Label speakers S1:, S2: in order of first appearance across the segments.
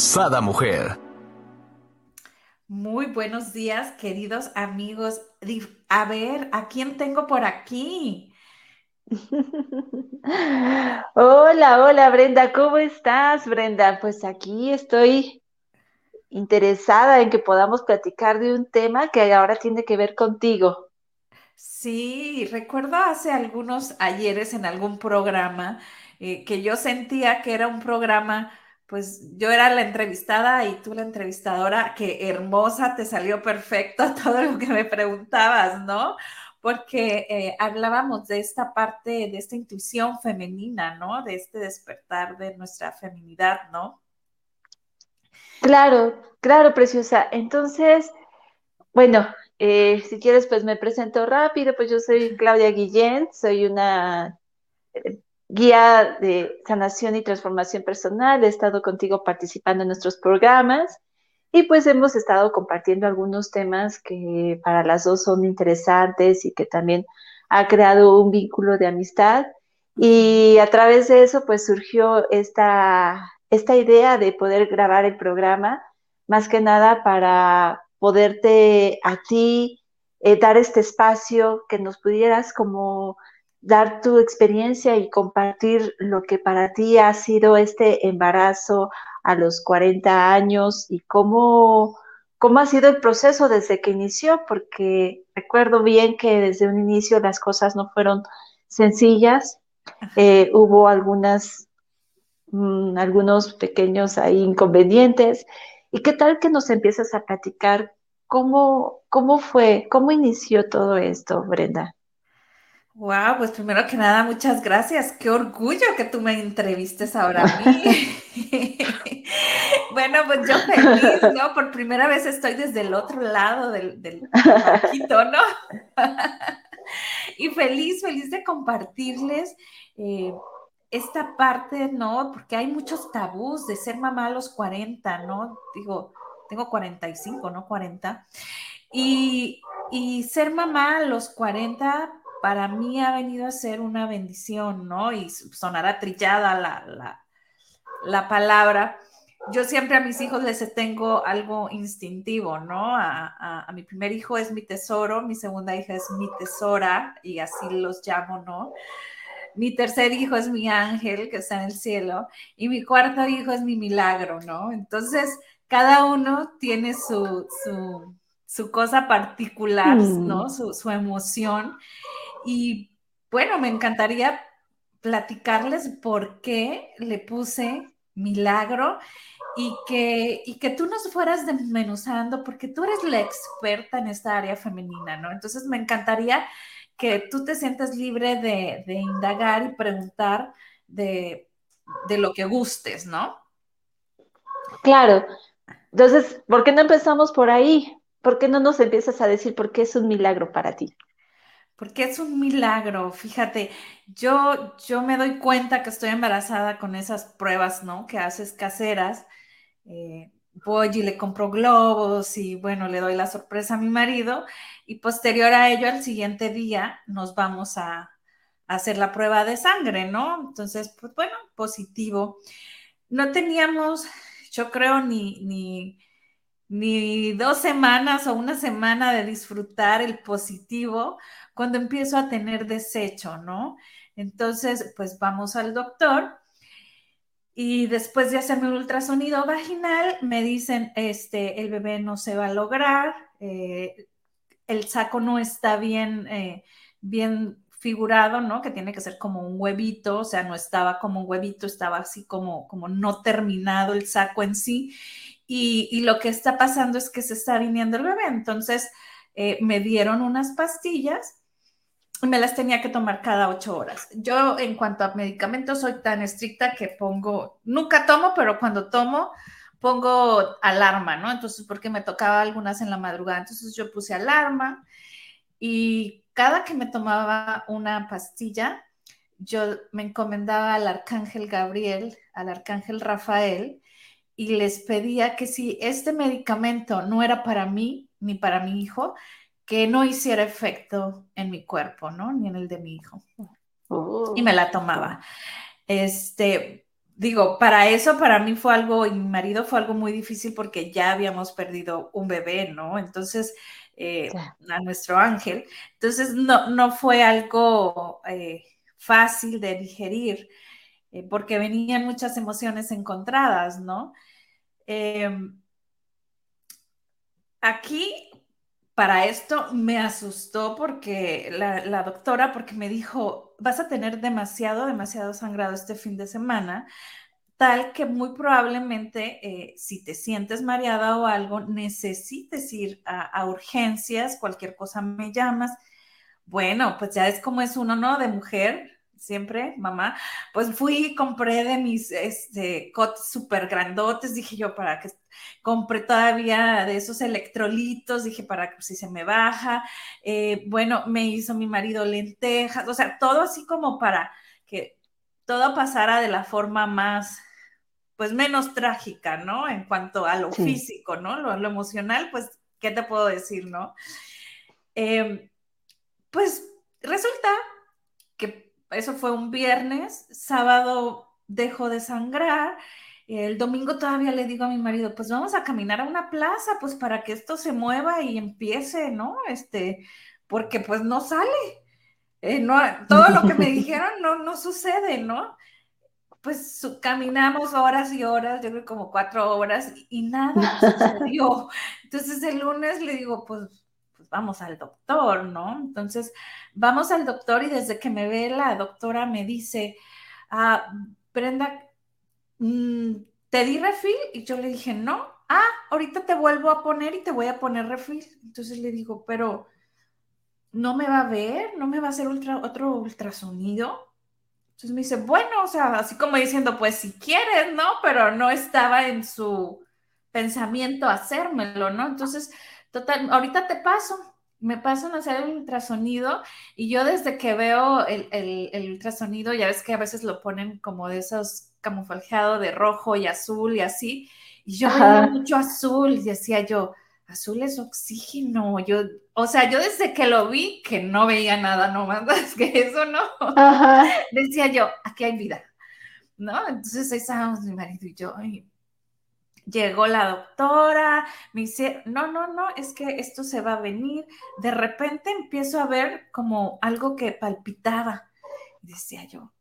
S1: Sada Mujer.
S2: Muy buenos días, queridos amigos. A ver, ¿a quién tengo por aquí?
S3: Hola, hola Brenda, ¿cómo estás Brenda? Pues aquí estoy interesada en que podamos platicar de un tema que ahora tiene que ver contigo.
S2: Sí, recuerdo hace algunos ayeres en algún programa eh, que yo sentía que era un programa pues yo era la entrevistada y tú la entrevistadora, que hermosa, te salió perfecto todo lo que me preguntabas, ¿no? Porque eh, hablábamos de esta parte, de esta intuición femenina, ¿no? De este despertar de nuestra feminidad, ¿no?
S3: Claro, claro, preciosa. Entonces, bueno, eh, si quieres, pues me presento rápido, pues yo soy Claudia Guillén, soy una eh, guía de sanación y transformación personal. He estado contigo participando en nuestros programas y pues hemos estado compartiendo algunos temas que para las dos son interesantes y que también ha creado un vínculo de amistad. Y a través de eso pues surgió esta, esta idea de poder grabar el programa, más que nada para poderte a ti eh, dar este espacio, que nos pudieras como dar tu experiencia y compartir lo que para ti ha sido este embarazo a los 40 años y cómo, cómo ha sido el proceso desde que inició, porque recuerdo bien que desde un inicio las cosas no fueron sencillas, eh, hubo algunas, mm, algunos pequeños ahí inconvenientes. ¿Y qué tal que nos empiezas a platicar cómo, cómo fue, cómo inició todo esto, Brenda?
S2: Wow, pues primero que nada, muchas gracias. Qué orgullo que tú me entrevistes ahora a mí. bueno, pues yo feliz, ¿no? Por primera vez estoy desde el otro lado del, del ¿no? y feliz, feliz de compartirles eh, esta parte, ¿no? Porque hay muchos tabús de ser mamá a los 40, ¿no? Digo, tengo 45, ¿no? 40. Y, y ser mamá a los 40 para mí ha venido a ser una bendición, ¿no? Y sonará trillada la, la, palabra. Yo siempre a mis hijos les tengo algo instintivo, ¿no? A, mi primer hijo es mi tesoro, mi segunda hija es mi tesora, y así los llamo, ¿no? Mi tercer hijo es mi ángel que está en el cielo, y mi cuarto hijo es mi milagro, ¿no? Entonces, cada uno tiene su, su, cosa particular, ¿no? Mm. Su, su emoción. Y bueno, me encantaría platicarles por qué le puse milagro y que, y que tú nos fueras desmenuzando, porque tú eres la experta en esta área femenina, ¿no? Entonces me encantaría que tú te sientas libre de, indagar y preguntar de, de, lo que gustes, ¿no?
S3: Claro. Entonces, ¿por qué no empezamos por ahí? ¿Por qué no nos empiezas a decir por qué es un milagro para ti?
S2: Porque es un milagro. Fíjate, yo, yo me doy cuenta que estoy embarazada con esas pruebas, ¿no? Que haces caseras. Eh, voy y le compro globos y bueno, le doy la sorpresa a mi marido y posterior a ello, al siguiente día, nos vamos a, hacer la prueba de sangre, ¿no? Entonces, pues bueno, positivo. No teníamos, yo creo, ni, ni, ni dos semanas o una semana de disfrutar el positivo cuando empiezo a tener desecho, ¿no? Entonces, pues vamos al doctor y después de hacerme un ultrasonido vaginal, me dicen, este, el bebé no se va a lograr, eh, el saco no está bien, eh, bien figurado, ¿no? Que tiene que ser como un huevito, o sea, no estaba como un huevito, estaba así como, como no terminado el saco en sí. Y, y lo que está pasando es que se está viniendo el bebé. Entonces, eh, me dieron unas pastillas me las tenía que tomar cada ocho horas. Yo en cuanto a medicamentos soy tan estricta que pongo, nunca tomo, pero cuando tomo, pongo alarma, ¿no? Entonces, porque me tocaba algunas en la madrugada, entonces yo puse alarma y cada que me tomaba una pastilla, yo me encomendaba al arcángel Gabriel, al arcángel Rafael, y les pedía que si este medicamento no era para mí ni para mi hijo, que no hiciera efecto en mi cuerpo, ¿no? Ni en el de mi hijo. Oh. Y me la tomaba. Este, digo, para eso para mí fue algo, y mi marido fue algo muy difícil porque ya habíamos perdido un bebé, ¿no? Entonces, eh, a nuestro ángel. Entonces, no, no fue algo eh, fácil de digerir, eh, porque venían muchas emociones encontradas, ¿no? Em, aquí, para esto, me asustó porque la, doctora, porque me dijo, vas a tener demasiado, demasiado sangrado este fin de semana, tal que muy probablemente eh, si te sientes mareada o algo, necesites ir a, urgencias, cualquier cosa me llamas. Bueno, pues ya es como es uno, ¿no? De mujer, siempre, mamá, pues fui y compré de mis este, cotes súper grandotes, dije yo, para que compré todavía de esos electrolitos, dije, para que si se me baja, eh, bueno, me hizo mi marido lentejas, o sea, todo así como para que todo pasara de la forma más, pues menos trágica, ¿no? En cuanto a lo físico, ¿no? Lo, emocional, pues, ¿qué te puedo decir, no? Em, pues resulta que eso fue un viernes, sábado dejó de sangrar, el domingo todavía le digo a mi marido, pues vamos a caminar a una plaza, pues para que esto se mueva y empiece, ¿no? Este, porque pues no sale. Eh, no, todo lo que me dijeron no, no sucede, ¿no? Pues caminamos horas y horas, yo creo como cuatro horas y nada sucedió. Entonces el lunes le digo, pues vamos al doctor, ¿no? Entonces, vamos al doctor y desde que me ve la doctora me dice, ah, Brenda, mm, ¿te di refil? Y yo le dije, no. Ah, ahorita te vuelvo a poner y te voy a poner refil. Entonces le digo, pero no me va a ver, no me va a hacer otro ultrasonido. Entonces me dice, bueno, o sea, así como diciendo, pues si quieres, ¿no? Pero no estaba en su pensamiento hacérmelo, ¿no? Entonces Total, ahorita te paso, me pasan a hacer el ultrasonido y yo desde que veo el, ultrasonido, ya ves que a veces lo ponen como de esos camuflajeado de rojo y azul y así, y yo veía mucho azul y decía yo, azul es oxígeno, yo, o sea, yo desde que lo vi, que no veía nada, no más que eso, ¿no? Decía yo, aquí hay vida, ¿no? Entonces ahí estábamos mi marido y yo, Llegó la doctora, me dice, no, no, no, es que esto se va a venir. De repente empiezo a ver como algo que palpitaba. Decía yo,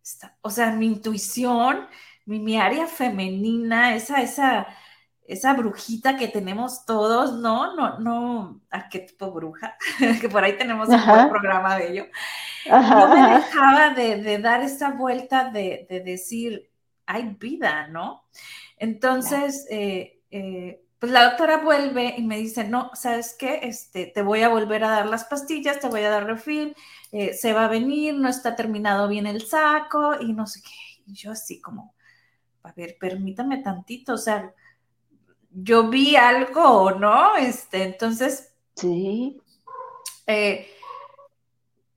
S2: o sea, mi intuición, mi, área femenina, esa, esa, esa brujita que tenemos todos, no, no, no, ¿a qué tipo bruja? que por ahí tenemos un buen programa de ello. no me dejaba de, dar esa vuelta de, de decir, hay vida, ¿no? Entonces, eh, eh, pues la doctora vuelve y me dice, no, ¿sabes qué? Este, te voy a volver a dar las pastillas, te voy a dar refil, eh, se va a venir, no está terminado bien el saco y no sé qué. Y yo así como, a ver, permítame tantito, o sea, yo vi algo, ¿no? Este, entonces,
S3: sí.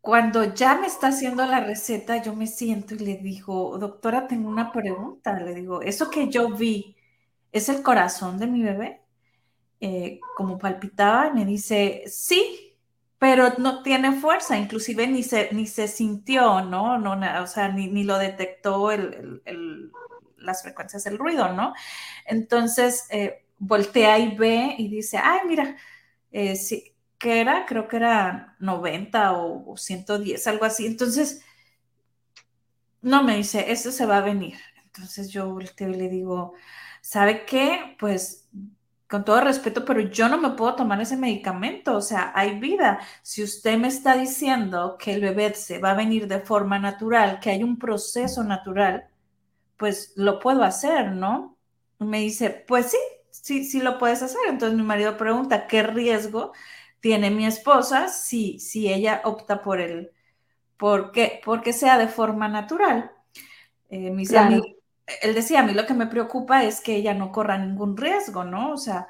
S2: Cuando ya me está haciendo la receta, yo me siento y le digo, doctora, tengo una pregunta. Le digo, eso que yo vi es el corazón de mi bebé. Eh, como palpitaba, y me dice, sí, pero no tiene fuerza, inclusive ni se, ni se sintió, ¿no? no o sea, ni, lo detectó las frecuencias del ruido, ¿no? Entonces, eh, voltea y ve y dice, ay, mira, eh, sí, era, creo que era 90 o, 110, algo así. Entonces, no me dice, esto se va a venir. Entonces yo volteo le digo, ¿sabe qué? Pues con todo respeto, pero yo no me puedo tomar ese medicamento, o sea, hay vida. Si usted me está diciendo que el bebé se va a venir de forma natural, que hay un proceso natural, pues lo puedo hacer, ¿no? Me dice, pues sí, sí, sí lo puedes hacer. Entonces mi marido pregunta, ¿qué riesgo tiene mi esposa si, si ella opta por el, porque, porque sea de forma natural. Eh, dice, él decía, a mí lo que me preocupa es que ella no corra ningún riesgo, ¿no? O sea,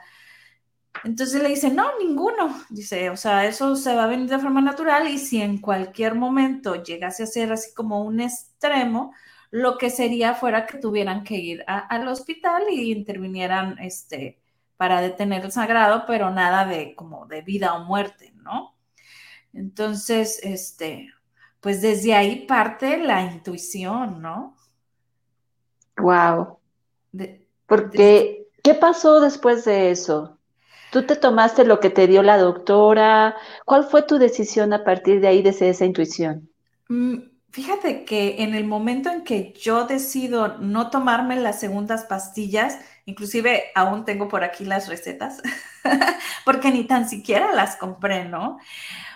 S2: entonces le dice, no, ninguno. Dice, o sea, eso se va a venir de forma natural y si en cualquier momento llegase a ser así como un extremo, lo que sería fuera que tuvieran que ir al hospital y intervinieran este, para detener el sagrado, pero nada de como de vida o muerte, ¿no? Entonces, este, pues desde ahí parte la intuición, ¿no?
S3: Wow. Porque, ¿qué pasó después de eso? ¿Tú te tomaste lo que te dio la doctora? ¿Cuál fue tu decisión a partir de ahí, desde esa intuición?
S2: Mm, fíjate que en el momento en que yo decido no tomarme las segundas pastillas, inclusive aún tengo por aquí las recetas, porque ni tan siquiera las compré, ¿no?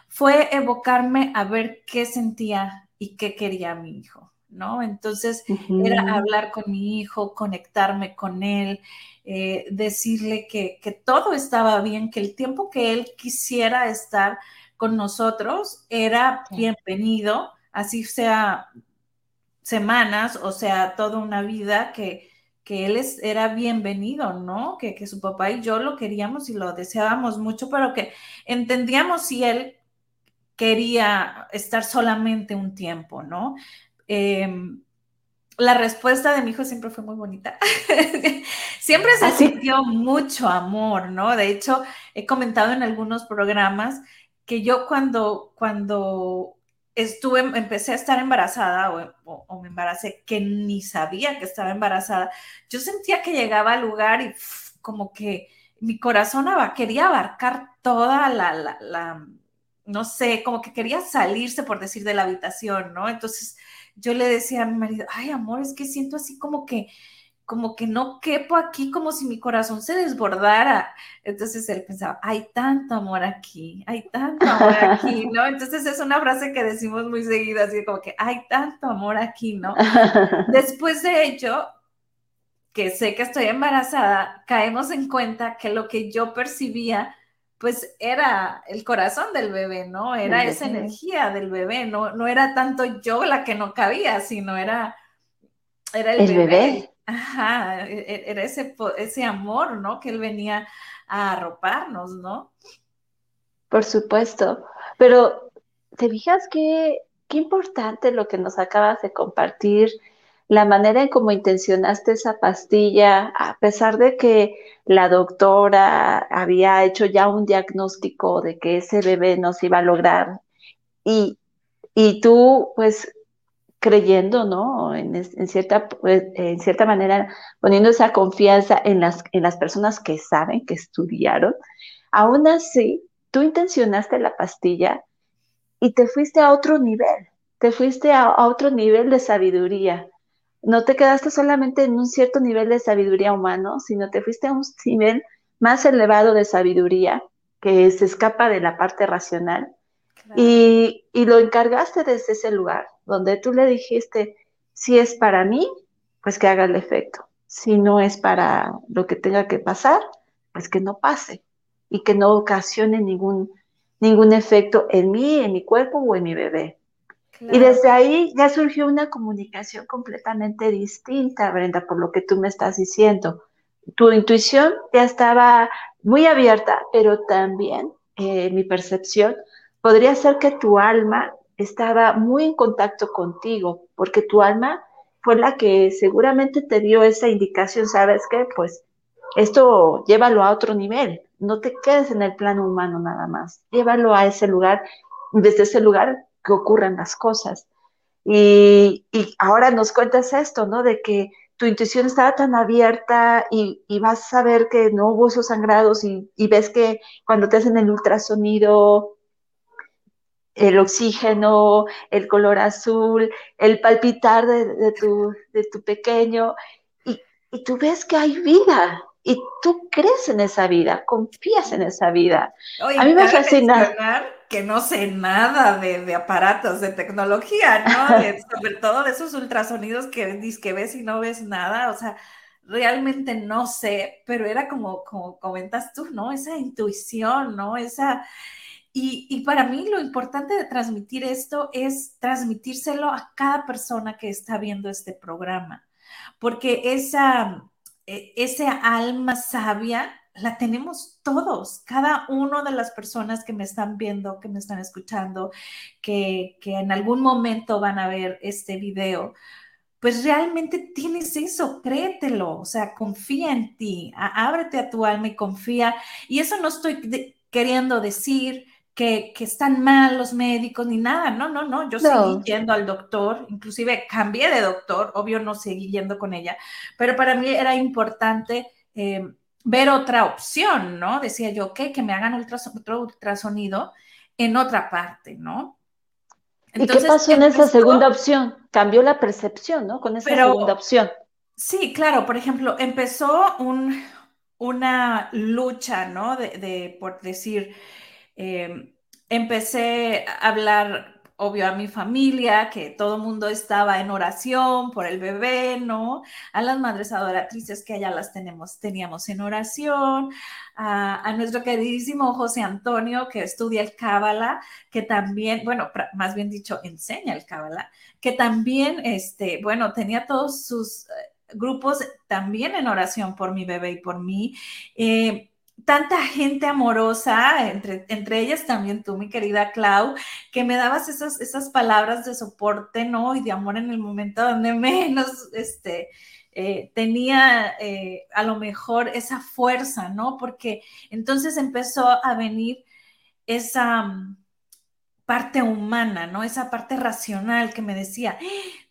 S2: Fue evocarme a ver qué sentía y qué quería mi hijo. ¿no? Entonces era hablar con mi hijo, conectarme con él, eh, decirle que, todo estaba bien, que el tiempo que él quisiera estar con nosotros era bienvenido, así sea semanas, o sea, toda una vida que, él era bienvenido, ¿no? Que, que su papá y yo lo queríamos y lo deseábamos mucho, pero que entendíamos si él quería estar solamente un tiempo, ¿no? Em, la respuesta de mi hijo siempre fue muy bonita. siempre se sintió mucho amor, ¿no? De hecho, he comentado en algunos programas que yo cuando, cuando estuve, empecé a estar embarazada o, me embaracé, que ni sabía que estaba embarazada, yo sentía que llegaba al lugar y como que mi corazón quería abarcar toda la, la, no sé, como que quería salirse, por decir, de la habitación, ¿no? Entonces, yo le decía a mi marido, ay, amor, es que siento así como que, como que no quepo aquí, como si mi corazón se desbordara. Entonces él pensaba, hay tanto amor aquí, hay tanto amor aquí, ¿no? Entonces es una frase que decimos muy seguida, así como que hay tanto amor aquí, ¿no? Después de ello, que sé que estoy embarazada, caemos en cuenta que lo que yo percibía pues era el corazón del bebé, ¿no? Era esa energía del bebé, no, no era tanto yo la que no cabía, sino era, era el, bebé. Ajá, e, e, era ese, ese amor, ¿no? Que él venía a arroparnos, ¿no?
S3: Por supuesto, pero ¿te fijas qué, qué importante lo que nos acabas de compartir? la manera en cómo intencionaste esa pastilla, a pesar de que la doctora había hecho ya un diagnóstico de que ese bebé no se iba a lograr y, y tú pues creyendo, ¿no? En, cierta, pues, en cierta manera, poniendo esa confianza en las, en las personas que saben, que estudiaron, aún así, tú intencionaste la pastilla y te fuiste a otro nivel, te fuiste a otro nivel de sabiduría no te quedaste solamente en un cierto nivel de sabiduría humano, sino te fuiste a un nivel más elevado de sabiduría que se escapa de la parte racional y, lo encargaste desde ese lugar, donde tú le dijiste, si es para mí, pues que haga el efecto. Si no es para lo que tenga que pasar, pues que no pase y que no ocasione ningún, ningún efecto en mí, en mi cuerpo o en mi bebé. Y desde ahí ya surgió una comunicación completamente distinta, Brenda, por lo que tú me estás diciendo. Tu intuición ya estaba muy abierta, pero también eh, mi percepción podría ser que tu alma estaba muy en contacto contigo, porque tu alma fue la que seguramente te dio esa indicación, ¿sabes qué? Pues esto llévalo a otro nivel, no te quedes en el plano humano nada más, llévalo a ese lugar, desde ese lugar que ocurran las cosas. Y, ahora nos cuentas esto, ¿no? De que tu intuición estaba tan abierta y, vas a ver que no hubo esos sangrados y, ves que cuando te hacen el ultrasonido, el oxígeno, el color azul, el palpitar de, tu, de tu, pequeño, y, tú ves que hay vida, y tú crees en esa vida, confías en esa vida.
S2: a mí me fascina que no sé nada de, aparatos, de tecnología, ¿no? sobre todo de esos ultrasonidos que, que ves y no ves nada, o sea, realmente no sé, pero era como, como comentas tú, ¿no? Esa intuición, ¿no? Esa... Y, y para mí lo importante de transmitir esto es transmitírselo a cada persona que está viendo este programa. porque esa, e, ese alma sabia la tenemos todos, cada uno de las personas que me están viendo, que me están escuchando, que, que en algún momento van a ver este video, pues realmente tienes eso, créetelo, o sea, confía en ti, ábrete a tu alma y confía. Y eso no estoy queriendo decir que, están mal los médicos ni nada, no, no, no, yo seguí yendo al doctor, inclusive cambié de doctor, obvio no seguí yendo con ella, pero para mí era importante eh, ver otra opción, ¿no? Decía yo, ok, que me hagan otro ultrasonido en otra parte, ¿no?
S3: ¿Y qué pasó en esa segunda opción? Cambió la percepción, ¿no? Con esa segunda opción.
S2: Sí, claro, por ejemplo, empezó un, una lucha, ¿no? De, por decir, em, empecé a hablar obvio a mi familia, que todo el mundo estaba en oración por el bebé, ¿no? A las madres adoratrices que allá las tenemos, teníamos en oración, a, nuestro queridísimo José Antonio, que estudia el Cábala, que también, bueno, más bien dicho, enseña el Cábala, que también, este, bueno, tenía todos sus... Eh, grupos también en oración por mi bebé y por mí. Eh, tanta gente amorosa, entre, entre ellas también tú, mi querida Clau, que me dabas esas, esas palabras de soporte, ¿no? Y de amor en el momento donde menos, este, eh, tenía eh, a lo mejor esa fuerza, ¿no? Porque entonces empezó a venir esa mm, parte humana, ¿no? Esa parte racional que me decía,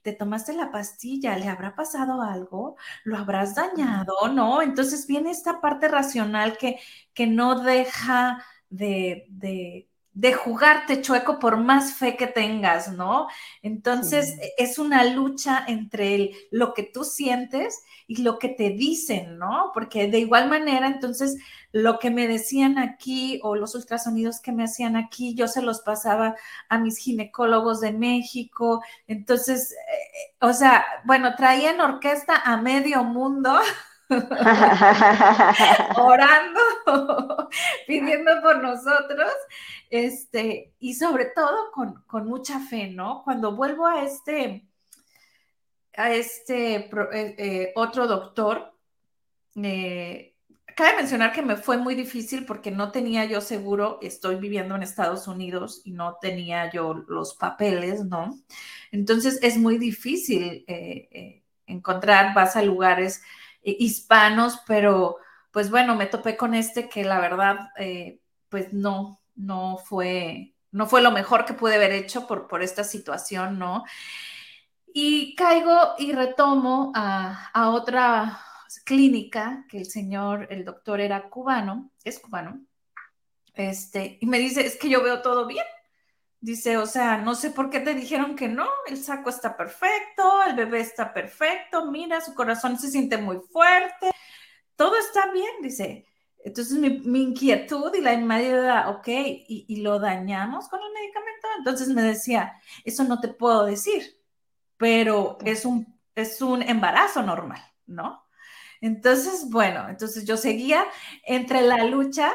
S2: te tomaste la pastilla, ¿le habrá pasado algo? ¿Lo habrás dañado? ¿No? Entonces viene esta parte racional que, que no deja de, de, de jugarte chueco por más fe que tengas, ¿no? Entonces es una lucha entre lo que tú sientes y lo que te dicen, ¿no? Porque de igual manera, entonces, lo que me decían aquí o los ultrasonidos que me hacían aquí, yo se los pasaba a mis ginecólogos de México. Entonces, o sea, bueno, traían orquesta a medio mundo. orando, pidiendo por nosotros, este, y sobre todo con, con mucha fe, ¿no? Cuando vuelvo a este, a este eh, eh, otro doctor, eh, cabe mencionar que me fue muy difícil porque no tenía yo seguro, estoy viviendo en Estados Unidos y no tenía yo los papeles, ¿no? Entonces es muy difícil encontrar, vas a lugares hispanos, pero pues bueno, me topé con este que la verdad, pues no, no fue, no fue lo mejor que pude haber hecho por, por esta situación, ¿no? Y caigo y retomo a, otra clínica que el señor, el doctor era cubano, es cubano, este, y me dice, es que yo veo todo bien. Dice, o sea, no sé por qué te dijeron que no, el saco está perfecto, el bebé está perfecto, mira, su corazón se siente muy fuerte, todo está bien, dice. Entonces mi, inquietud y la inmediata, ok, ¿y, ¿y, lo dañamos con el medicamento? Entonces me decía, eso no te puedo decir, pero es un, es un embarazo normal, ¿no? Entonces, bueno, entonces yo seguía entre la lucha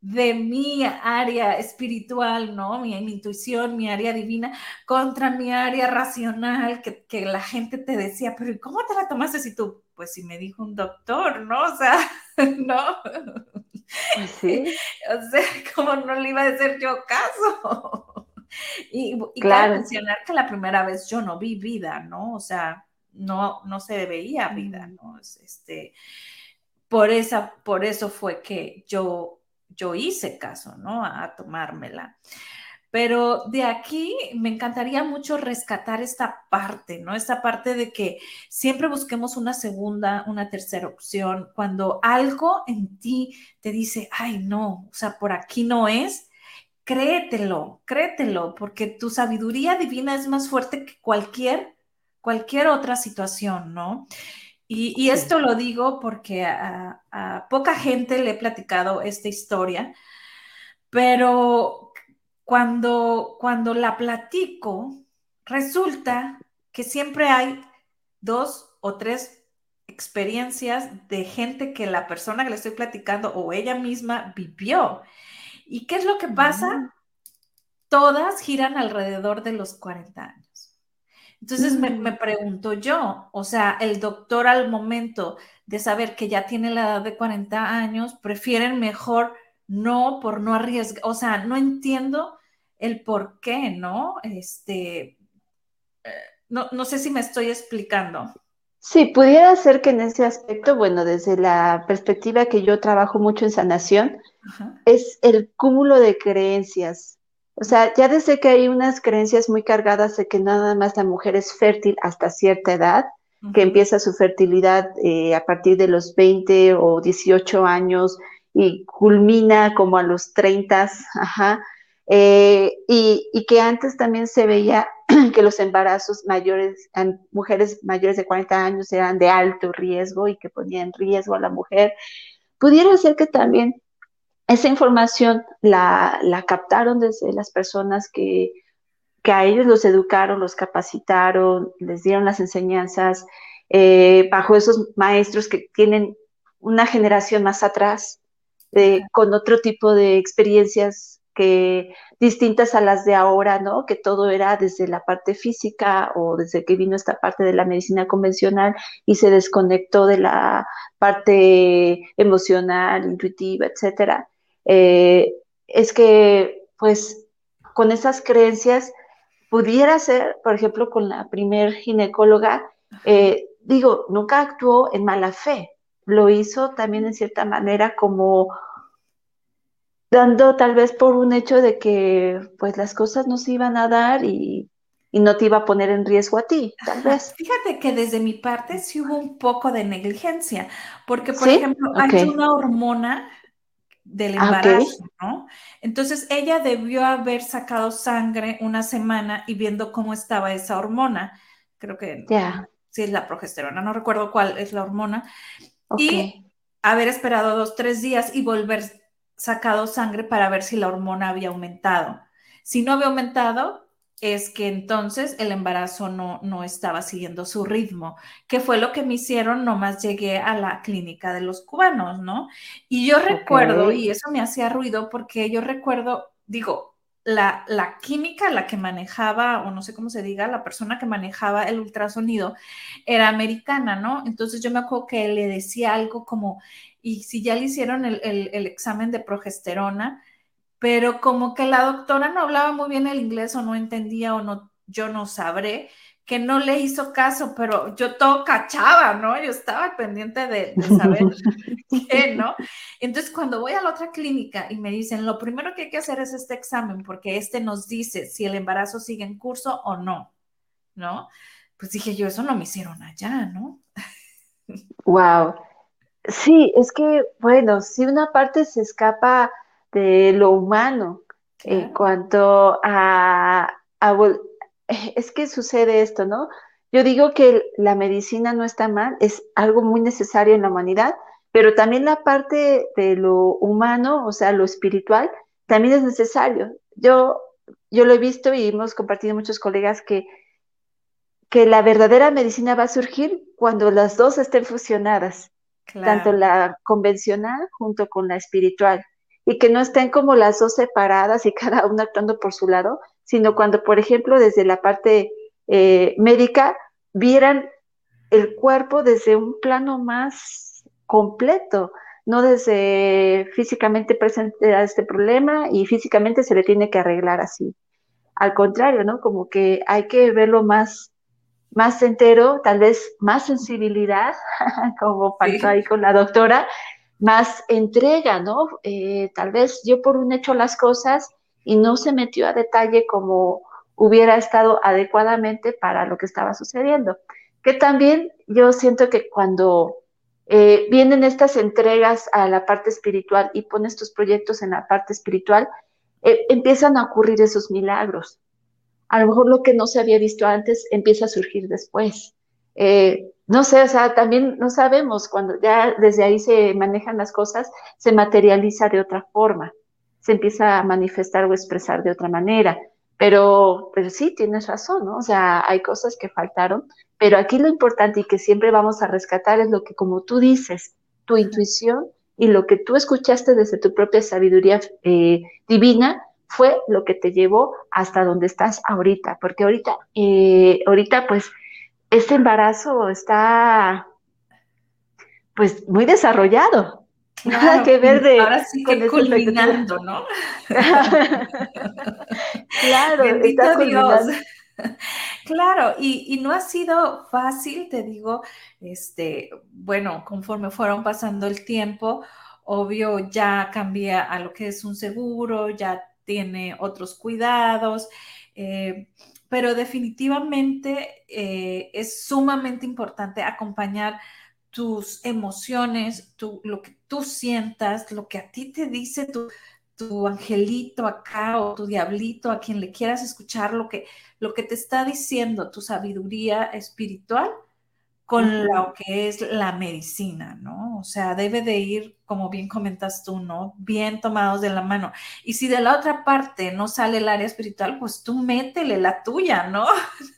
S2: de mi área espiritual, ¿no? Mi, intuición, mi área divina, contra mi área racional, que, que, la gente te decía, pero ¿cómo te la tomaste si tú? Pues si me dijo un doctor, ¿no? O sea, ¿no?
S3: Sí.
S2: O sea, ¿cómo no le iba a hacer yo caso? Y, y claro. mencionar que la primera vez yo no vi vida, ¿no? O sea, no, no se veía vida, mm. ¿no? Este, por, esa, por eso fue que yo, yo hice caso, ¿no? A, tomármela. Pero de aquí me encantaría mucho rescatar esta parte, ¿no? Esta parte de que siempre busquemos una segunda, una tercera opción. Cuando algo en ti te dice, ay, no, o sea, por aquí no es, créetelo, créetelo, porque tu sabiduría divina es más fuerte que cualquier, cualquier otra situación, ¿no? Y, esto lo digo porque a, poca gente le he platicado esta historia, pero cuando, cuando la platico, resulta que siempre hay dos o tres experiencias de gente que la persona que le estoy platicando o ella misma vivió. ¿Y qué es lo que pasa? Todas giran alrededor de los 40 años. Entonces me, me, pregunto yo, o sea, el doctor al momento de saber que ya tiene la edad de 40 años, prefieren mejor no por no arriesgar, o sea, no entiendo el por qué, ¿no? Este, eh, no, no sé si me estoy explicando.
S3: Sí, pudiera ser que en ese aspecto, bueno, desde la perspectiva que yo trabajo mucho en sanación, es el cúmulo de creencias. O sea, ya desde que hay unas creencias muy cargadas de que nada más la mujer es fértil hasta cierta edad, que empieza su fertilidad eh, a partir de los 20 o 18 años y culmina como a los 30, ajá, eh, y, que antes también se veía que los embarazos mayores, mujeres mayores de 40 años eran de alto riesgo y que ponían en riesgo a la mujer. Pudiera ser que también esa información la, captaron desde las personas que, a ellos los educaron, los capacitaron, les dieron las enseñanzas, eh, bajo esos maestros que tienen una generación más atrás, eh, con otro tipo de experiencias que distintas a las de ahora, ¿no? Que todo era desde la parte física o desde que vino esta parte de la medicina convencional y se desconectó de la parte emocional, intuitiva, etcétera. Eh, es que, pues, con esas creencias pudiera ser, por ejemplo, con la primer ginecóloga, eh, digo, nunca actuó en mala fe, lo hizo también en cierta manera como dando tal vez por un hecho de que pues las cosas no se iban a dar y, no te iba a poner en riesgo a ti, tal vez.
S2: Fíjate que desde mi parte sí hubo un poco de negligencia, porque por ejemplo hay una hormona del ah, embarazo, ¿no? Entonces ella debió haber sacado sangre una semana y viendo cómo estaba esa hormona, creo que sí es la progesterona, no recuerdo cuál es la hormona, y haber esperado dos, tres días y volver sacado sangre para ver si la hormona había aumentado. Si no había aumentado, es que entonces el embarazo no, no estaba siguiendo su ritmo, que fue lo que me hicieron, nomás llegué a la clínica de los cubanos, ¿no? Y yo recuerdo, y eso me hacía ruido porque yo recuerdo, digo, la, la, química, la que manejaba, o no sé cómo se diga, la persona que manejaba el ultrasonido era americana, ¿no? Entonces yo me acuerdo que le decía algo como, y si ya le hicieron el, examen de progesterona, pero como que la doctora no hablaba muy bien el inglés o no entendía o no, yo no sabré, que no le hizo caso, pero yo todo cachaba, ¿no? Yo estaba pendiente de, saber qué, ¿no? Entonces, cuando voy a la otra clínica y me dicen, lo primero que hay que hacer es este examen, porque este nos dice si el embarazo sigue en curso o no, ¿no? Pues dije yo, eso no me hicieron allá, ¿no?
S3: Wow. Sí, es que, bueno, si una parte se escapa de lo humano en cuanto a, es que sucede esto, ¿no? Yo digo que la medicina no está mal, es algo muy necesario en la humanidad, pero también la parte de lo humano, o sea, lo espiritual, también es necesario. Yo, yo lo he visto y hemos compartido muchos colegas que, que la verdadera medicina va a surgir cuando las dos estén fusionadas tanto la convencional junto con la espiritual, y que no estén como las dos separadas y cada una actuando por su lado, sino cuando, por ejemplo, desde la parte eh, médica vieran el cuerpo desde un plano más completo, no desde físicamente presente a este problema y físicamente se le tiene que arreglar así. Al contrario, ¿no? Como que hay que verlo más más entero, tal vez más sensibilidad, como faltó ahí con la doctora, más entrega, ¿no? Eh, tal vez yo por un hecho las cosas y no se metió a detalle como hubiera estado adecuadamente para lo que estaba sucediendo. Que también yo siento que cuando eh, vienen estas entregas a la parte espiritual y pones tus proyectos en la parte espiritual, eh, empiezan a ocurrir esos milagros a lo mejor lo que no se había visto antes empieza a surgir después. No sé, o sea, también no sabemos, cuando ya desde ahí se manejan las cosas, se materializa de otra forma, se empieza a manifestar o expresar de otra manera. Pero, pero sí, tienes razón, ¿no? O sea, hay cosas que faltaron, pero aquí lo importante y que siempre vamos a rescatar es lo que, como tú dices, tu intuición y lo que tú escuchaste desde tu propia sabiduría eh, divina fue lo que te llevó hasta donde estás ahorita, porque ahorita, eh, ahorita pues este embarazo está pues muy desarrollado. Nada que ver de.
S2: Ahora sí que culminando, ¿no?
S3: claro,
S2: Bendito Dios. Claro, y, y, no ha sido fácil, te digo, este, bueno, conforme fueron pasando el tiempo, obvio ya cambia a lo que es un seguro, ya tiene otros cuidados, eh, pero definitivamente eh, es sumamente importante acompañar tus emociones, lo que tú sientas, lo que a ti te dice tu, tu angelito acá o tu diablito, a quien le quieras escuchar, lo que, lo que te está diciendo tu sabiduría espiritual con lo que es la medicina, ¿no? O sea, debe de ir, como bien comentas tú, ¿no? Bien tomados de la mano. Y si de la otra parte no sale el área espiritual, pues tú métele la tuya, ¿no?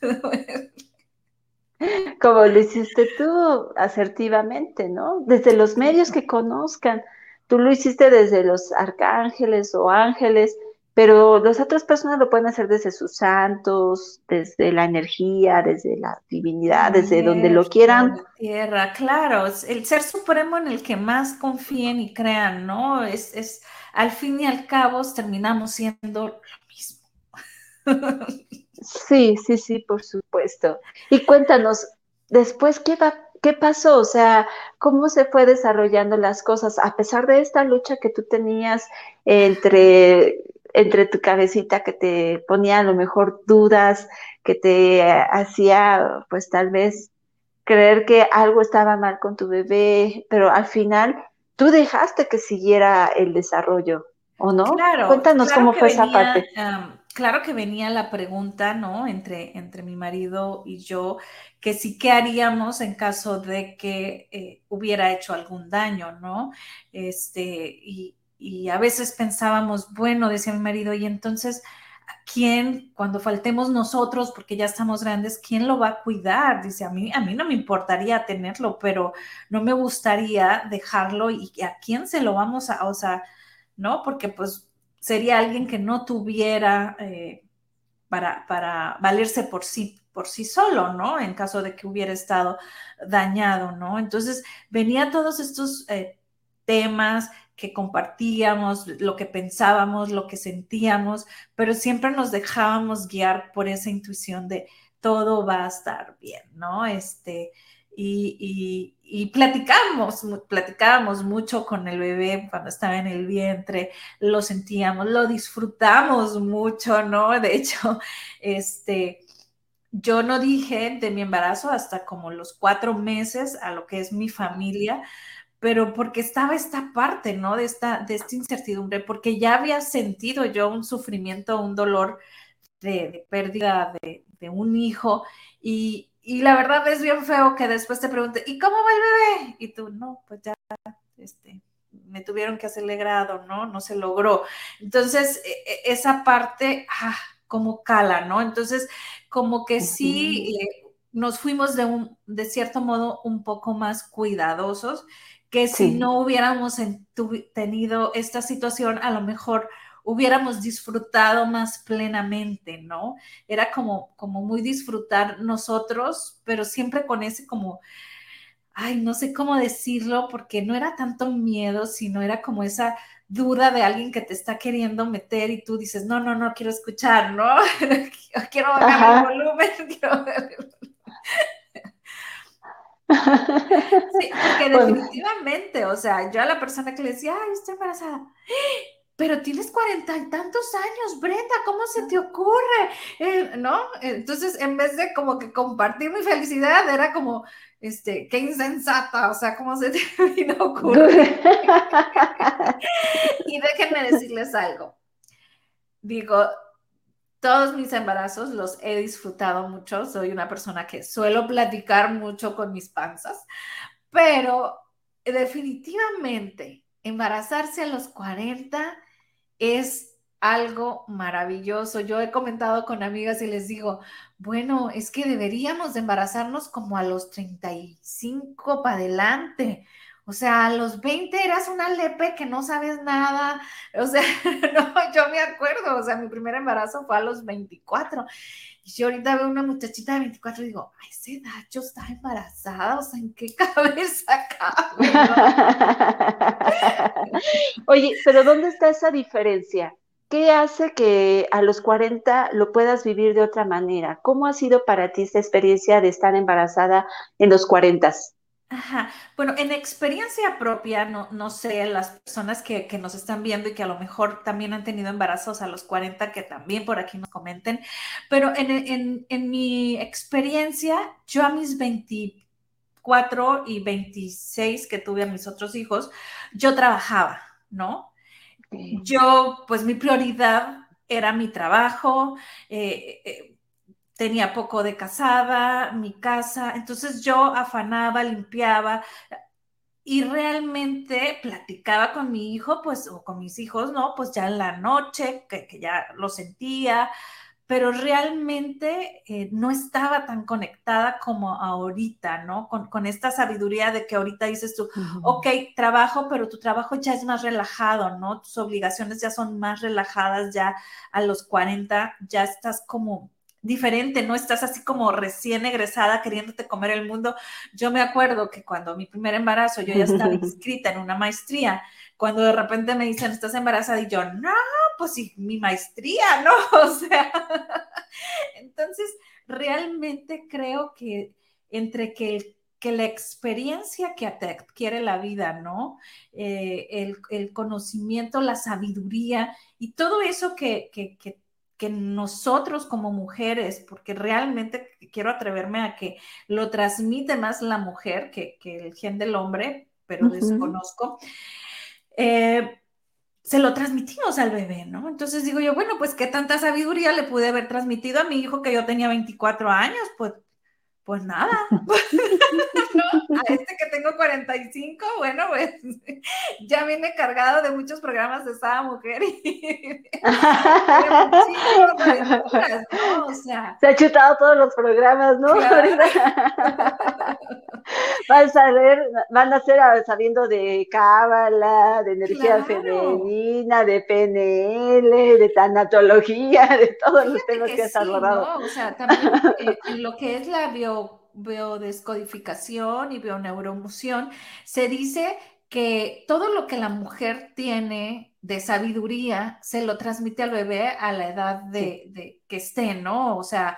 S3: Como lo hiciste tú asertivamente, ¿no? Desde los medios que conozcan. Tú lo hiciste desde los arcángeles o ángeles, pero las otras personas lo pueden hacer desde sus santos, desde la energía, desde la divinidad, desde donde lo quieran.
S2: Tierra, claro, el ser supremo en el que más confíen y crean, ¿no? Es, es al fin y al cabo terminamos siendo lo mismo.
S3: Sí, sí, sí, por supuesto. Y cuéntanos, después, ¿qué, va, ¿qué pasó? O sea, ¿cómo se fue desarrollando las cosas a pesar de esta lucha que tú tenías entre, entre tu cabecita que te ponía a lo mejor dudas, que te hacía, pues tal vez, creer que algo estaba mal con tu bebé, pero al final tú dejaste que siguiera el desarrollo, ¿o no?
S2: Claro.
S3: Cuéntanos cómo fue esa parte
S2: claro que venía la pregunta, ¿no? Entre, entre mi marido y yo, que sí, ¿qué haríamos en caso de que eh, hubiera hecho algún daño, ¿no? Este, y, y, a veces pensábamos, bueno, decía mi marido, y entonces, ¿quién, cuando faltemos nosotros, porque ya estamos grandes, quién lo va a cuidar? Dice, a mí, a mí no me importaría tenerlo, pero no me gustaría dejarlo y a quién se lo vamos a, o sea, ¿no? Porque pues sería alguien que no tuviera eh, para, para, valerse por sí, por sí solo, ¿no? En caso de que hubiera estado dañado, ¿no? Entonces, venía todos estos eh, temas que compartíamos, lo que pensábamos, lo que sentíamos, pero siempre nos dejábamos guiar por esa intuición de todo va a estar bien, ¿no? Este, y, y, platicamos, platicábamos mucho con el bebé cuando estaba en el vientre, lo sentíamos, lo disfrutamos mucho, ¿no? De hecho, este, yo no dije de mi embarazo hasta como los cuatro meses a lo que es mi familia, pero porque estaba esta parte, ¿no? De esta, de esta incertidumbre, porque ya había sentido yo un sufrimiento, un dolor de, pérdida de, de un hijo y, y la verdad es bien feo que después te pregunte, ¿y cómo va el bebé? Y tú, no, pues ya, este, me tuvieron que hacerle grado, ¿no? No se logró. Entonces, e, e, esa parte, ah, como cala, ¿no? Entonces, como que sí eh, nos fuimos de un, de cierto modo, un poco más cuidadosos, que si no hubiéramos tenido esta situación, a lo mejor hubiéramos disfrutado más plenamente, ¿no? Era como, como muy disfrutar nosotros, pero siempre con ese como, ay, no sé cómo decirlo, porque no era tanto miedo, sino era como esa duda de alguien que te está queriendo meter y tú dices, no, no, no quiero escuchar, ¿no? quiero bajar el volumen, quiero Sí, porque definitivamente, o sea, yo a la persona que le decía, ay, estoy embarazada, pero tienes cuarenta y tantos años, Brenda, ¿cómo se te ocurre? Eh, ¿No? Entonces, en vez de como que compartir mi felicidad, era como, este, qué insensata, o sea, ¿cómo se te vino a ocurrir? y déjenme decirles algo. Digo, todos mis embarazos los he disfrutado mucho, soy una persona que suelo platicar mucho con mis panzas, pero definitivamente embarazarse a los 40 es algo maravilloso. Yo he comentado con amigas y les digo, bueno, es que deberíamos de embarazarnos como a los 35 para adelante. O sea, a los 20 eras una lepe que no sabes nada. O sea, no, yo me acuerdo, o sea, mi primer embarazo fue a los 24. Y yo ahorita veo una muchachita de 24 y digo, a esa edad yo estaba embarazada, o sea, ¿en qué cabeza cabe?
S3: Oye, pero ¿dónde está esa diferencia? ¿Qué hace que a los 40 lo puedas vivir de otra manera? ¿Cómo ha sido para ti esta experiencia de estar embarazada en los 40?
S2: Ajá. Bueno, en experiencia propia, no, no sé, las personas que, nos están viendo y que a lo mejor también han tenido embarazos a los 40, que también por aquí nos comenten, pero en, en mi experiencia, yo a mis 24 y 26 que tuve a mis otros hijos, yo trabajaba, ¿no? Yo, pues mi prioridad era mi trabajo. Eh, eh, tenía poco de casada, mi casa, entonces yo afanaba, limpiaba y realmente platicaba con mi hijo, pues, o con mis hijos, ¿no? Pues ya en la noche, que, ya lo sentía, pero realmente eh, no estaba tan conectada como ahorita, ¿no? Con, esta sabiduría de que ahorita dices tú, ok, trabajo, pero tu trabajo ya es más relajado, ¿no? Tus obligaciones ya son más relajadas, ya a los 40 ya estás como diferente, no estás así como recién egresada queriéndote comer el mundo. Yo me acuerdo que cuando mi primer embarazo yo ya estaba inscrita en una maestría, cuando de repente me dicen, estás embarazada y yo, no, pues sí, mi maestría, ¿no? O sea, entonces realmente creo que entre que que la experiencia que te adquiere la vida, ¿no? Eh, el, el, conocimiento, la sabiduría y todo eso que, que, que que nosotros como mujeres, porque realmente quiero atreverme a que lo transmite más la mujer que, el gen del hombre, pero desconozco, eh, se lo transmitimos al bebé, ¿no? Entonces digo yo, bueno, pues qué tanta sabiduría le pude haber transmitido a mi hijo que yo tenía 24 años, pues pues nada, a este que tengo 45, bueno, pues ya viene cargado de muchos programas de esa mujer y
S3: ¿no? se ha chutado todos los programas, ¿no? van a ver, van a ser sabiendo de cábala, de energía femenina, de PNL, de tanatología, de todos los temas que, has abordado.
S2: O sea, también eh, lo que es la bio biodescodificación y bioneuromoción, se dice que todo lo que la mujer tiene de sabiduría se lo transmite al bebé a la edad de, que esté, ¿no? O sea,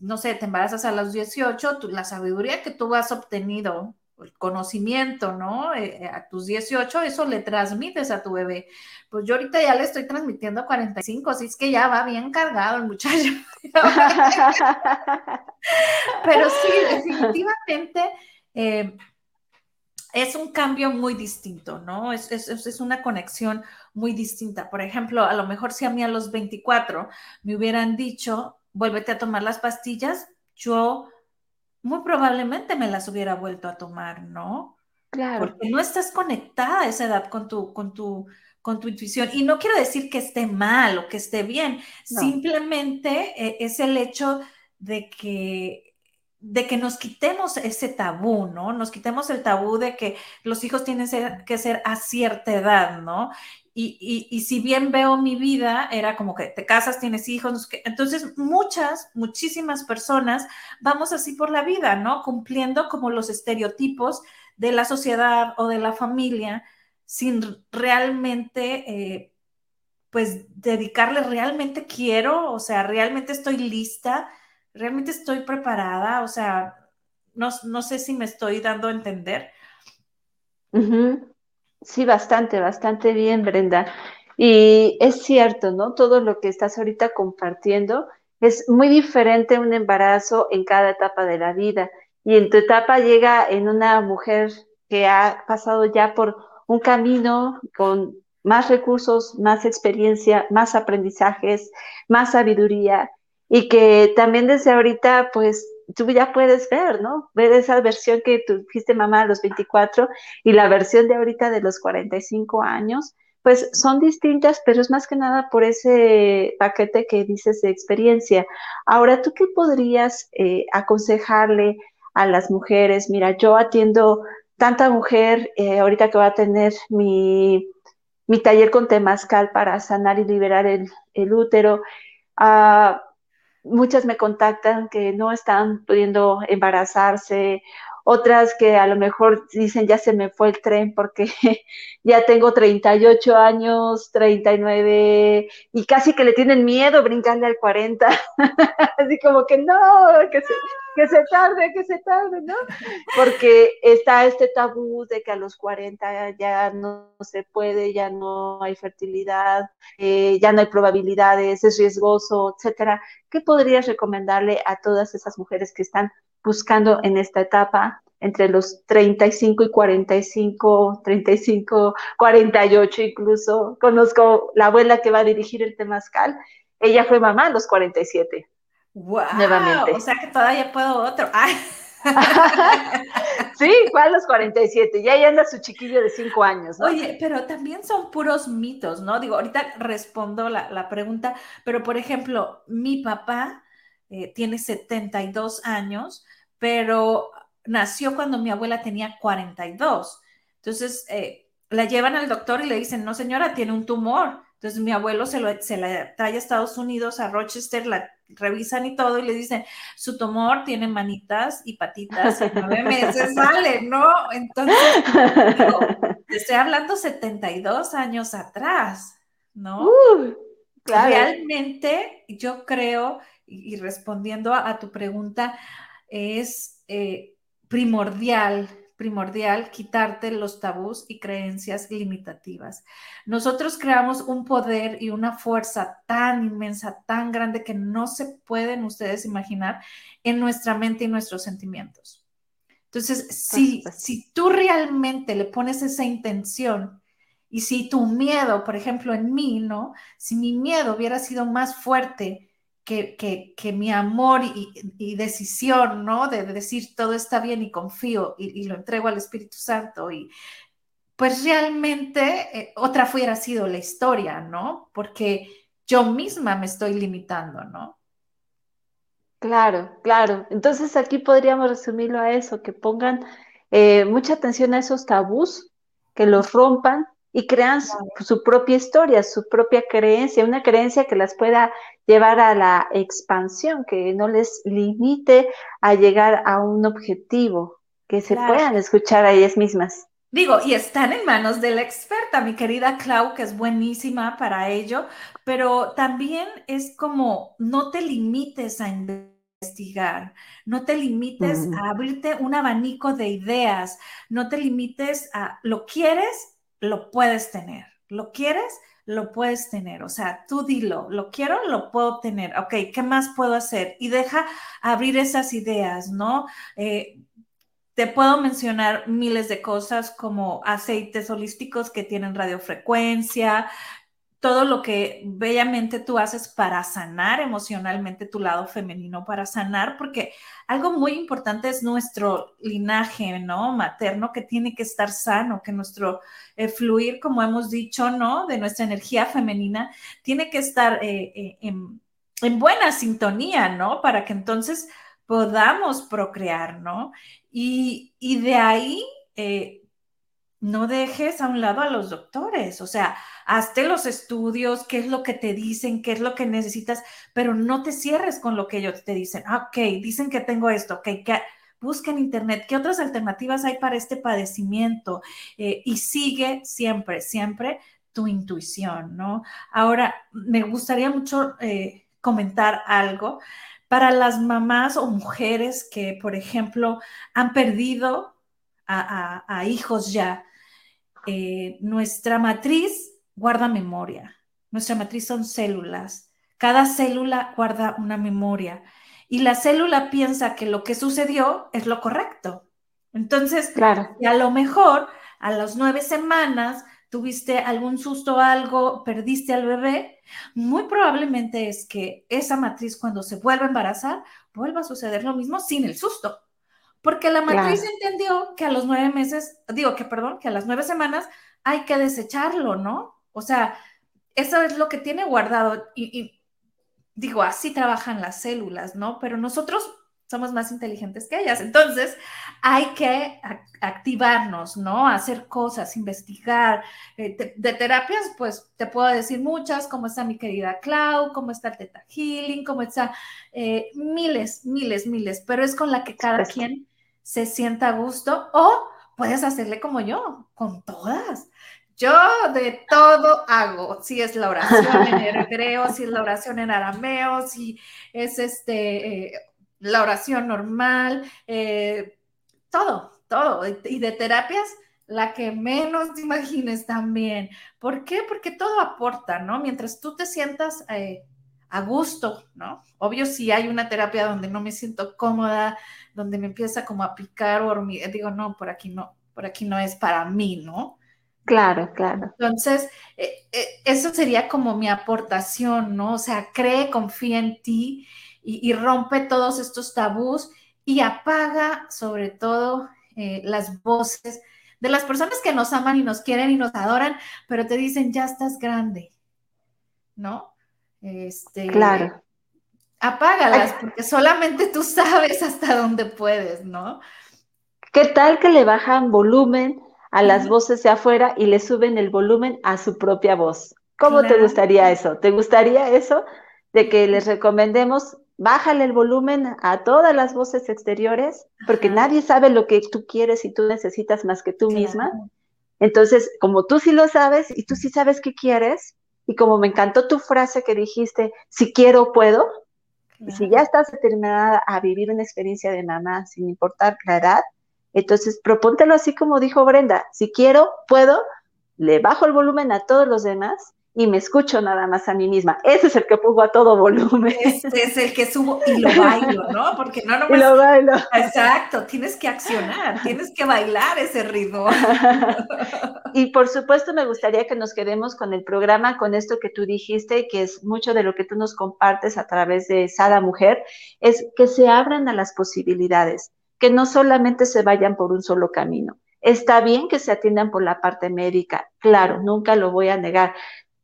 S2: no sé, te embarazas a los 18, la sabiduría que tú has obtenido el conocimiento, ¿no? Eh, eh, a tus 18, eso le transmites a tu bebé. Pues yo ahorita ya le estoy transmitiendo a 45, así es que ya va bien cargado el muchacho. Pero sí, definitivamente eh, es un cambio muy distinto, ¿no? Es, es, una conexión muy distinta. Por ejemplo, a lo mejor si a mí a los 24 me hubieran dicho, vuélvete a tomar las pastillas, yo muy probablemente me las hubiera vuelto a tomar, ¿no? Claro. Porque no estás conectada a esa edad con tu, con tu, con tu intuición. Y no quiero decir que esté mal o que esté bien, simplemente eh, es el hecho de que, de que nos quitemos ese tabú, ¿no? Nos quitemos el tabú de que los hijos tienen que ser a cierta edad, ¿no? Y, si bien veo mi vida, era como que te casas, tienes hijos, entonces muchas, muchísimas personas vamos así por la vida, ¿no? Cumpliendo como los estereotipos de la sociedad o de la familia sin realmente, eh, pues, dedicarle, realmente quiero, o sea, realmente estoy lista, realmente estoy preparada, o sea, no, sé si me estoy dando a entender.
S3: Sí, bastante, bastante bien, Brenda. Y es cierto, ¿no? Todo lo que estás ahorita compartiendo es muy diferente un embarazo en cada etapa de la vida. Y en tu etapa llega en una mujer que ha pasado ya por un camino con más recursos, más experiencia, más aprendizajes, más sabiduría y que también desde ahorita pues tú ya puedes ver, ¿no? Ver esa versión que tú fuiste mamá a los 24 y la versión de ahorita de los 45 años, pues son distintas, pero es más que nada por ese paquete que dices de experiencia. Ahora, ¿tú qué podrías eh, aconsejarle a las mujeres? Mira, yo atiendo tanta mujer, eh, ahorita que va a tener mi, taller con temazcal para sanar y liberar el, útero, ah, muchas me contactan que no están pudiendo embarazarse otras que a lo mejor dicen ya se me fue el tren porque ya tengo 38 años, 39 y casi que le tienen miedo brincarle al 40, así como que no, que que se tarde, que se tarde, ¿no? Porque está este tabú de que a los 40 ya no se puede, ya no hay fertilidad, eh, ya no hay probabilidades, es riesgoso, etcétera. ¿Qué podrías recomendarle a todas esas mujeres que están buscando en esta etapa entre los 35 y 45, 35, 48 incluso. Conozco la abuela que va a dirigir el Temazcal. Ella fue mamá a los 47.
S2: Wow, nuevamente. O sea que todavía puedo otro.
S3: sí, fue a los 47. Ya ahí anda su chiquillo de 5 años.
S2: Oye, pero también son puros mitos, ¿no? Digo, ahorita respondo la, pregunta, pero por ejemplo, mi papá eh, tiene 72 años pero nació cuando mi abuela tenía 42. Entonces, eh, la llevan al doctor y le dicen, no señora, tiene un tumor. Entonces mi abuelo se, lo, se la trae a Estados Unidos, a Rochester, la revisan y todo y le dicen, su tumor tiene manitas y patitas, en nueve meses sale, ¿no? Entonces, estoy hablando 72 años atrás, ¿no? Uh, Realmente yo creo, y, respondiendo a tu pregunta, es eh, primordial, primordial quitarte los tabús y creencias limitativas. Nosotros creamos un poder y una fuerza tan inmensa, tan grande que no se pueden ustedes imaginar en nuestra mente y nuestros sentimientos. Entonces, si, si tú realmente le pones esa intención y si tu miedo, por ejemplo, en mí, ¿no? Si mi miedo hubiera sido más fuerte que, mi amor y, decisión, ¿no? De, decir todo está bien y confío y, lo entrego al Espíritu Santo y pues realmente eh, otra fuera sido la historia, ¿no? Porque yo misma me estoy limitando, ¿no?
S3: Claro, claro. Entonces aquí podríamos resumirlo a eso, que pongan eh, mucha atención a esos tabús, que los rompan y crean su, propia historia, su propia creencia, una creencia que las pueda llevar a la expansión, que no les limite a llegar a un objetivo, que se puedan escuchar a ellas mismas.
S2: Digo, y están en manos de la experta, mi querida Clau, que es buenísima para ello, pero también es como no te limites a investigar, no te limites a abrirte un abanico de ideas, no te limites a lo quieres, lo puedes tener. ¿Lo quieres? Lo puedes tener. O sea, tú dilo, lo quiero, lo puedo tener. Ok, ¿qué más puedo hacer? Y deja abrir esas ideas, ¿no? Eh, te puedo mencionar miles de cosas como aceites holísticos que tienen radiofrecuencia, todo lo que bellamente tú haces para sanar emocionalmente tu lado femenino, para sanar, porque algo muy importante es nuestro linaje, ¿no? Materno, que tiene que estar sano, que nuestro eh, fluir, como hemos dicho, ¿no? De nuestra energía femenina, tiene que estar eh, eh, en, buena sintonía, ¿no? Para que entonces podamos procrear, ¿no? Y, y de ahí no dejes a un lado a los doctores, o sea, hazte los estudios, qué es lo que te dicen, qué es lo que necesitas, pero no te cierres con lo que ellos te dicen. Ah, ok, dicen que tengo esto, ok, que busca en internet qué otras alternativas hay para este padecimiento eh, y sigue siempre, siempre tu intuición, ¿no? Ahora, me gustaría mucho eh, comentar algo para las mamás o mujeres que, por ejemplo, han perdido a hijos ya eh, nuestra matriz guarda memoria. Nuestra matriz son células. Cada célula guarda una memoria y la célula piensa que lo que sucedió es lo correcto. Entonces, claro. y a lo mejor a las nueve semanas tuviste algún susto o algo, perdiste al bebé, muy probablemente es que esa matriz cuando se vuelva a embarazar, vuelva a suceder lo mismo sin el susto. Porque la matriz entendió que a los nueve meses, digo que perdón, que a las nueve semanas hay que desecharlo, ¿no? O sea, eso es lo que tiene guardado y, digo, así trabajan las células, ¿no? Pero nosotros somos más inteligentes que ellas. Entonces, hay que activarnos, ¿no? Hacer cosas, investigar. Eh, de, terapias, pues te puedo decir muchas, como está mi querida Clau, cómo está el Teta Healing, cómo está eh, miles, miles, miles, pero es con la que cada quien se sienta a gusto o puedes hacerle como yo, con todas. Yo de todo hago, si es la oración en hebreo, si es la oración en arameo, si es este, eh, la oración normal, eh, todo, todo. Y de terapias, la que menos te imagines también. ¿Por qué? Porque todo aporta, ¿no? Mientras tú te sientas eh, a gusto, ¿no? Obvio, si hay una terapia donde no me siento cómoda, donde me empieza como a picar o digo, no, por aquí no, por aquí no es para mí, ¿no?
S3: Claro, claro.
S2: Entonces, eh, eso sería como mi aportación, ¿no? O sea, cree, confía en ti y, rompe todos estos tabús y apaga sobre todo eh, las voces de las personas que nos aman y nos quieren y nos adoran, pero te dicen, ya estás grande, ¿no?
S3: Este, claro.
S2: Apágalas, porque solamente tú sabes hasta dónde puedes, ¿no?
S3: ¿Qué tal que le bajan volumen a las voces de afuera y le suben el volumen a su propia voz? ¿Cómo te gustaría eso? ¿Te gustaría eso? De que les recomendemos bájale el volumen a todas las voces exteriores, porque nadie sabe lo que tú quieres y tú necesitas más que tú misma. Entonces, como tú sí lo sabes y tú sí sabes qué quieres, y como me encantó tu frase que dijiste, si quiero, puedo, y si ya estás determinada a vivir una experiencia de mamá sin importar la edad, entonces propóntelo así como dijo Brenda, si quiero, puedo, le bajo el volumen a todos los demás y me escucho nada más a mí misma. Ese es el que pongo a todo volumen.
S2: Ese es el que subo y lo bailo, ¿no? Porque no nomás...
S3: Y lo bailo.
S2: Exacto, tienes que accionar, tienes que bailar ese ritmo.
S3: y por supuesto me gustaría que nos quedemos con el programa, con esto que tú dijiste, que es mucho de lo que tú nos compartes a través de Sada Mujer, es que se abran a las posibilidades, que no solamente se vayan por un solo camino. Está bien que se atiendan por la parte médica, claro, nunca lo voy a negar,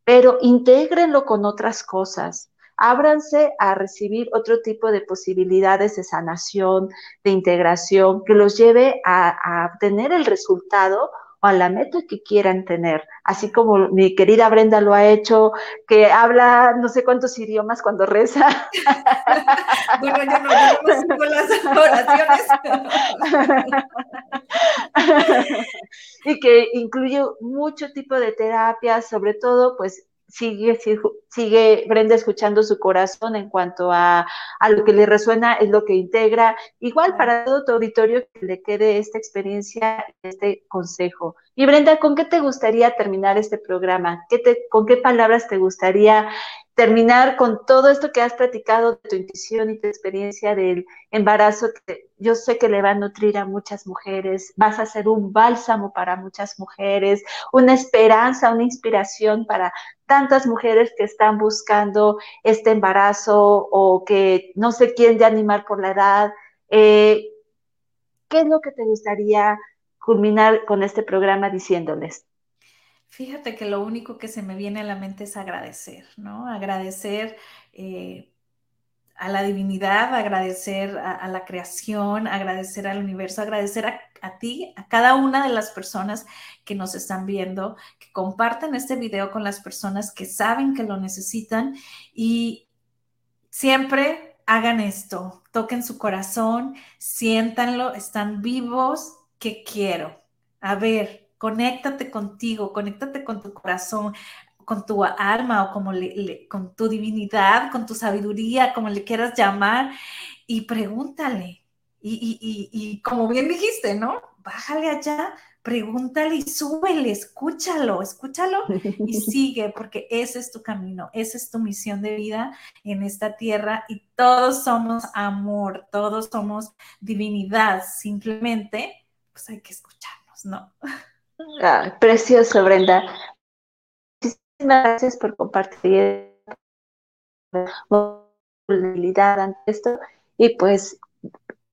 S3: pero intégrenlo con otras cosas. Ábranse a recibir otro tipo de posibilidades de sanación, de integración, que los lleve a, a obtener el resultado o a la meta que quieran tener, así como mi querida Brenda lo ha hecho, que habla no sé cuántos idiomas cuando reza.
S2: bueno, yo no, yo no las oraciones.
S3: y que incluye mucho tipo de terapias, sobre todo pues sigue, sigue Brenda escuchando su corazón en cuanto a, a, lo que le resuena, es lo que integra. Igual para todo tu auditorio que le quede esta experiencia, este consejo. Y Brenda, ¿con qué te gustaría terminar este programa? ¿Qué te, ¿Con qué palabras te gustaría terminar con todo esto que has platicado de tu intuición y tu experiencia del embarazo, que yo sé que le va a nutrir a muchas mujeres, vas a ser un bálsamo para muchas mujeres, una esperanza, una inspiración para tantas mujeres que están buscando este embarazo o que no se quieren de animar por la edad. Eh, ¿Qué es lo que te gustaría culminar con este programa diciéndoles?
S2: Fíjate que lo único que se me viene a la mente es agradecer, ¿no? Agradecer eh, a la divinidad, agradecer a, la creación, agradecer al universo, agradecer a, a, ti, a cada una de las personas que nos están viendo, que comparten este video con las personas que saben que lo necesitan y siempre hagan esto, toquen su corazón, siéntanlo, están vivos, que quiero. A ver, conéctate contigo, conéctate con tu corazón, con tu alma o como con tu divinidad, con tu sabiduría, como le quieras llamar, y pregúntale. Y, como bien dijiste, ¿no? Bájale allá, pregúntale y súbele, escúchalo, escúchalo y sigue, porque ese es tu camino, esa es tu misión de vida en esta tierra y todos somos amor, todos somos divinidad, simplemente pues hay que escucharnos, ¿no?
S3: Ah, precioso, Brenda. Muchísimas gracias por compartir vulnerabilidad ante esto. Y pues,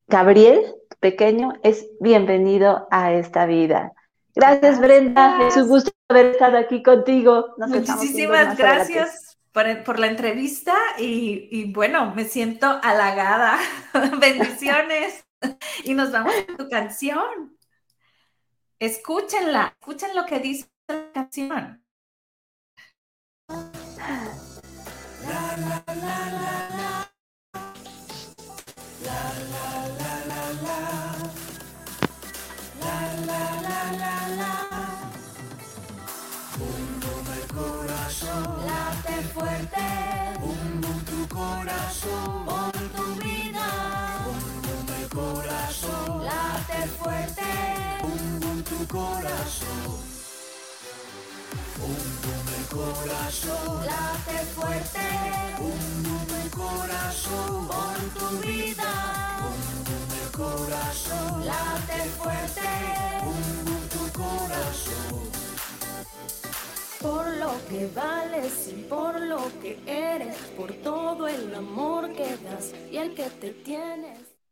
S3: Gabriel, pequeño, es bienvenido a esta vida. Gracias, Brenda. Es un gusto haber estado aquí contigo.
S2: Muchísimas gracias por, la entrevista y, bueno, me siento halagada. Bendiciones. y nos vamos a tu canción. Escúchenla, escuchen lo que dice la canción.
S4: Fuerte,
S5: tu corazón, corazón, bum el corazón,
S4: late fuerte,
S5: bum el corazón,
S4: por tu vida,
S5: bum el corazón,
S4: late fuerte,
S5: bum tu corazón.
S4: Por lo que vales y por lo que eres, por todo el amor que das y el que te tienes.